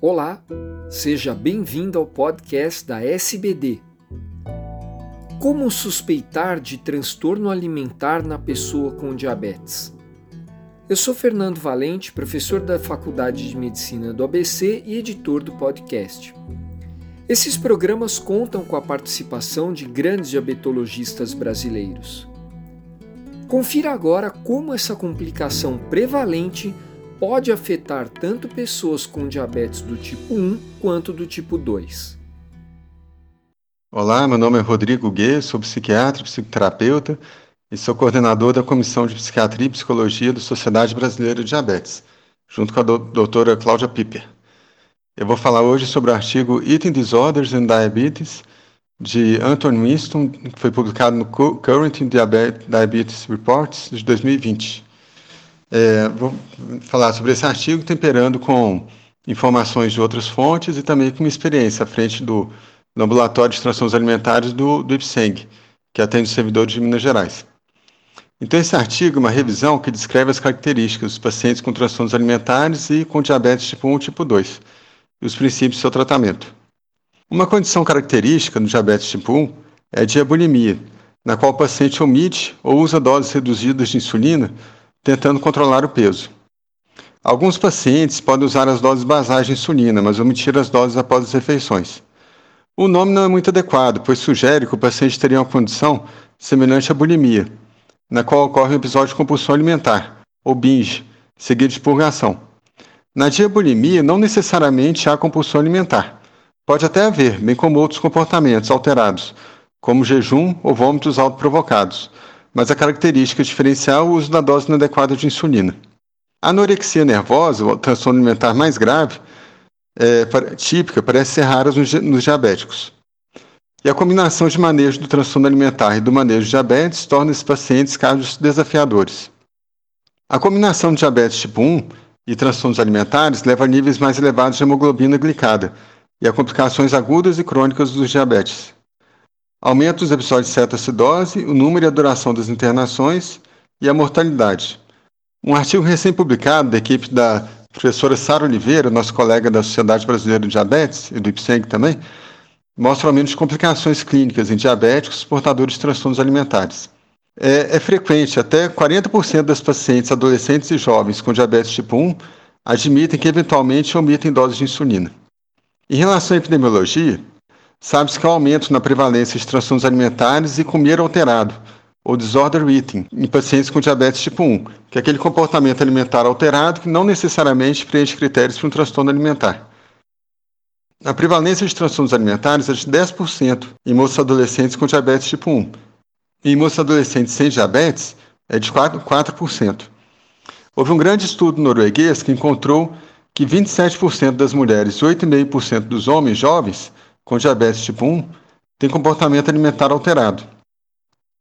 Olá, seja bem-vindo ao podcast da SBD. Como suspeitar de transtorno alimentar na pessoa com diabetes? Eu sou Fernando Valente, professor da Faculdade de Medicina do ABC e editor do podcast. Esses programas contam com a participação de grandes diabetologistas brasileiros. Confira agora como essa complicação prevalente pode afetar tanto pessoas com diabetes do tipo 1 quanto do tipo 2. Olá, meu nome é Rodrigo Guê, sou psiquiatra psicoterapeuta e sou coordenador da Comissão de Psiquiatria e Psicologia da Sociedade Brasileira de Diabetes, junto com a doutora Cláudia Piper. Eu vou falar hoje sobre o artigo Eating Disorders and Diabetes, de Anton Winston, que foi publicado no Current Diabetes Reports de 2020. É, vou falar sobre esse artigo temperando com informações de outras fontes e também com minha experiência à frente do, do Ambulatório de Transtornos Alimentares do, do IPSENG, que atende os servidores de Minas Gerais. Então, esse artigo é uma revisão que descreve as características dos pacientes com transtornos alimentares e com diabetes tipo 1 e tipo 2, e os princípios do seu tratamento. Uma condição característica do diabetes tipo 1 é a diabulimia, na qual o paciente omite ou usa doses reduzidas de insulina tentando controlar o peso. Alguns pacientes podem usar as doses basais de insulina, mas omitir as doses após as refeições. O nome não é muito adequado, pois sugere que o paciente teria uma condição semelhante à bulimia, na qual ocorre um episódio de compulsão alimentar, ou binge, seguido de purgação. Na diabulimia, não necessariamente há compulsão alimentar. Pode até haver, bem como outros comportamentos alterados, como jejum ou vômitos autoprovocados, mas a característica diferencial é o uso da dose inadequada de insulina. A anorexia nervosa, o transtorno alimentar mais grave, é, típica, parece ser rara nos, diabéticos. E a combinação de manejo do transtorno alimentar e do manejo de diabetes torna esses pacientes casos desafiadores. A combinação de diabetes tipo 1 e transtornos alimentares leva a níveis mais elevados de hemoglobina glicada e a complicações agudas e crônicas dos diabetes. Aumenta os episódios de cetoacidose, o número e a duração das internações e a mortalidade. Um artigo recém-publicado da equipe da professora Sara Oliveira, nossa colega da Sociedade Brasileira de Diabetes e do IPSENG também, mostra aumento de complicações clínicas em diabéticos portadores de transtornos alimentares. É, é frequente, até 40% das pacientes adolescentes e jovens com diabetes tipo 1 admitem que eventualmente omitem doses de insulina. Em relação à epidemiologia, Sabe-se que há um aumento na prevalência de transtornos alimentares e comer alterado, ou disorder eating, em pacientes com diabetes tipo 1, que é aquele comportamento alimentar alterado que não necessariamente preenche critérios para um transtorno alimentar. A prevalência de transtornos alimentares é de 10% em moços adolescentes com diabetes tipo 1. E em moços adolescentes sem diabetes é de 4%. 4%. Houve um grande estudo norueguês que encontrou que 27% das mulheres e 8,5% dos homens jovens com diabetes tipo 1 têm comportamento alimentar alterado.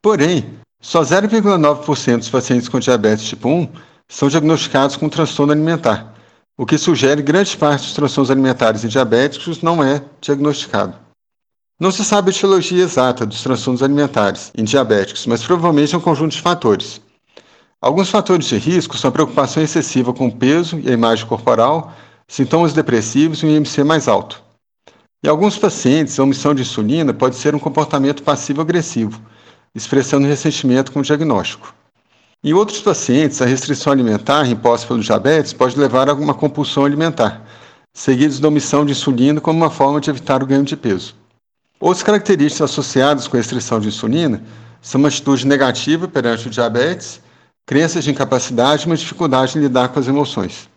Porém, só 0,9% dos pacientes com diabetes tipo 1 são diagnosticados com transtorno alimentar, o que sugere que grande parte dos transtornos alimentares em diabéticos não é diagnosticado. Não se sabe a etiologia exata dos transtornos alimentares em diabéticos, mas provavelmente é um conjunto de fatores. Alguns fatores de risco são a preocupação excessiva com o peso e a imagem corporal, sintomas depressivos e um IMC mais alto. Em alguns pacientes, a omissão de insulina pode ser um comportamento passivo-agressivo, expressando ressentimento com o diagnóstico. Em outros pacientes, a restrição alimentar imposta pelo diabetes pode levar a uma compulsão alimentar, seguidos da omissão de insulina como uma forma de evitar o ganho de peso. Outras características associadas com a restrição de insulina são uma atitude negativa perante o diabetes, crenças de incapacidade e uma dificuldade em lidar com as emoções.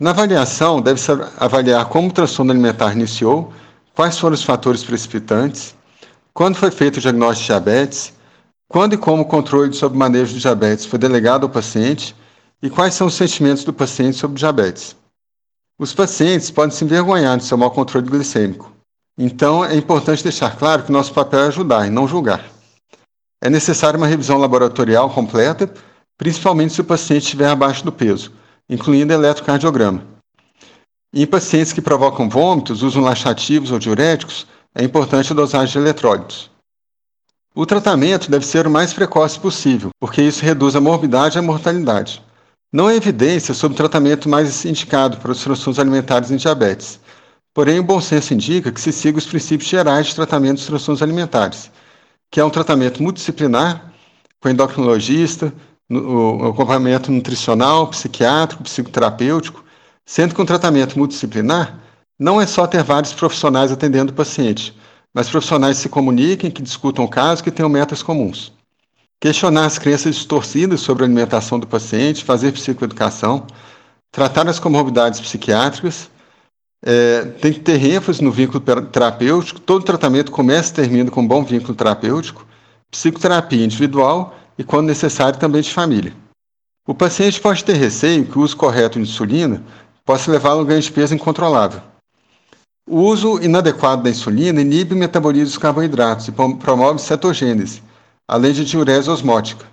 Na avaliação, deve-se avaliar como o transtorno alimentar iniciou, quais foram os fatores precipitantes, quando foi feito o diagnóstico de diabetes, quando e como o controle sobre o manejo do diabetes foi delegado ao paciente e quais são os sentimentos do paciente sobre o diabetes. Os pacientes podem se envergonhar de seu mau controle glicêmico. Então, é importante deixar claro que nosso papel é ajudar e não julgar. É necessária uma revisão laboratorial completa, principalmente se o paciente estiver abaixo do peso incluindo eletrocardiograma. Em pacientes que provocam vômitos, usam laxativos ou diuréticos, é importante a dosagem de eletrólitos. O tratamento deve ser o mais precoce possível, porque isso reduz a morbidade e a mortalidade. Não há evidência sobre o tratamento mais indicado para os transtornos alimentares em diabetes. Porém, o bom senso indica que se siga os princípios gerais de tratamento dos transtornos alimentares, que é um tratamento multidisciplinar, com endocrinologista, o acompanhamento nutricional, psiquiátrico, psicoterapêutico, sendo que um tratamento multidisciplinar não é só ter vários profissionais atendendo o paciente, mas profissionais que se comuniquem, que discutam o caso, que tenham metas comuns. Questionar as crenças distorcidas sobre a alimentação do paciente, fazer psicoeducação, tratar as comorbidades psiquiátricas, é, tem que ter ênfase no vínculo terapêutico, todo tratamento começa e termina com um bom vínculo terapêutico, psicoterapia individual e, quando necessário, também de família. O paciente pode ter receio que o uso correto de insulina possa levá-lo a um ganho de peso incontrolável. O uso inadequado da insulina inibe o metabolismo dos carboidratos e promove cetogênese, além de diurese osmótica.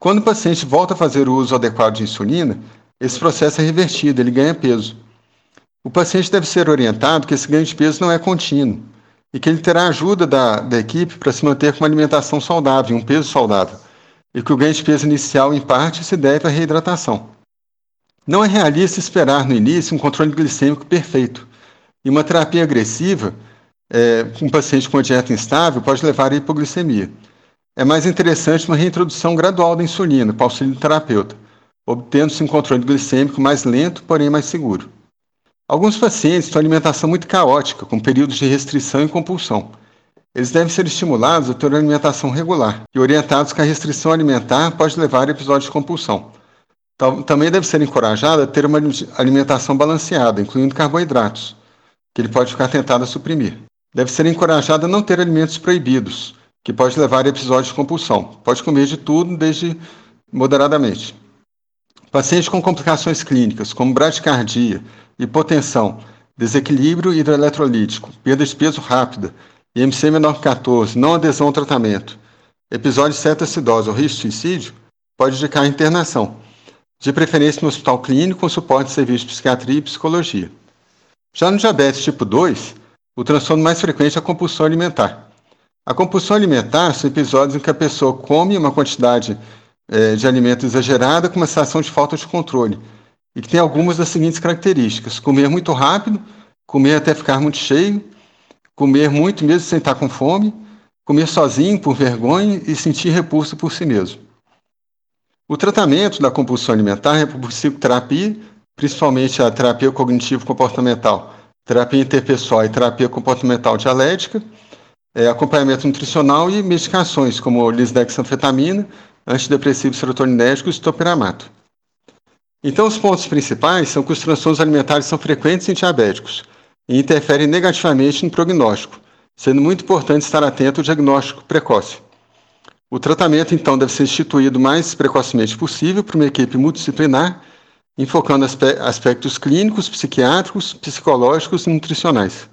Quando o paciente volta a fazer o uso adequado de insulina, esse processo é revertido, ele ganha peso. O paciente deve ser orientado que esse ganho de peso não é contínuo e que ele terá ajuda da, da equipe para se manter com uma alimentação saudável, um peso saudável, e que o ganho de peso inicial, em parte, se deve à reidratação. Não é realista esperar no início um controle glicêmico perfeito, e uma terapia agressiva é, um paciente com dieta instável pode levar à hipoglicemia. É mais interessante uma reintrodução gradual da insulina para auxílio do terapeuta, obtendo-se um controle glicêmico mais lento, porém mais seguro. Alguns pacientes têm alimentação muito caótica, com períodos de restrição e compulsão. Eles devem ser estimulados a ter uma alimentação regular e orientados que a restrição alimentar pode levar a episódios de compulsão. Também deve ser encorajado a ter uma alimentação balanceada, incluindo carboidratos, que ele pode ficar tentado a suprimir. Deve ser encorajado a não ter alimentos proibidos, que pode levar a episódios de compulsão. Pode comer de tudo, desde moderadamente. Pacientes com complicações clínicas, como bradicardia, hipotensão, desequilíbrio hidroeletrolítico, perda de peso rápida, IMC menor que 14, não adesão ao tratamento, episódio de cetoacidose ou risco de suicídio, pode indicar internação, de preferência no hospital clínico com suporte de serviço de psiquiatria e psicologia. Já no diabetes tipo 2, o transtorno mais frequente é a compulsão alimentar. A compulsão alimentar são episódios em que a pessoa come uma quantidade é, de alimento exagerada com uma sensação de falta de controle e que tem algumas das seguintes características: comer muito rápido, comer até ficar muito cheio, comer muito mesmo sem estar com fome, comer sozinho por vergonha e sentir repulso por si mesmo. O tratamento da compulsão alimentar é por psicoterapia, principalmente a terapia cognitivo-comportamental, terapia interpessoal e terapia comportamental dialética, é, acompanhamento nutricional e medicações como lisdexanfetamina, antidepressivo serotoninérgico e topiramato. Então, os pontos principais são que os transtornos alimentares são frequentes em diabéticos e interferem negativamente no prognóstico, sendo muito importante estar atento ao diagnóstico precoce. O tratamento, então, deve ser instituído o mais precocemente possível por uma equipe multidisciplinar, enfocando aspectos clínicos, psiquiátricos, psicológicos e nutricionais.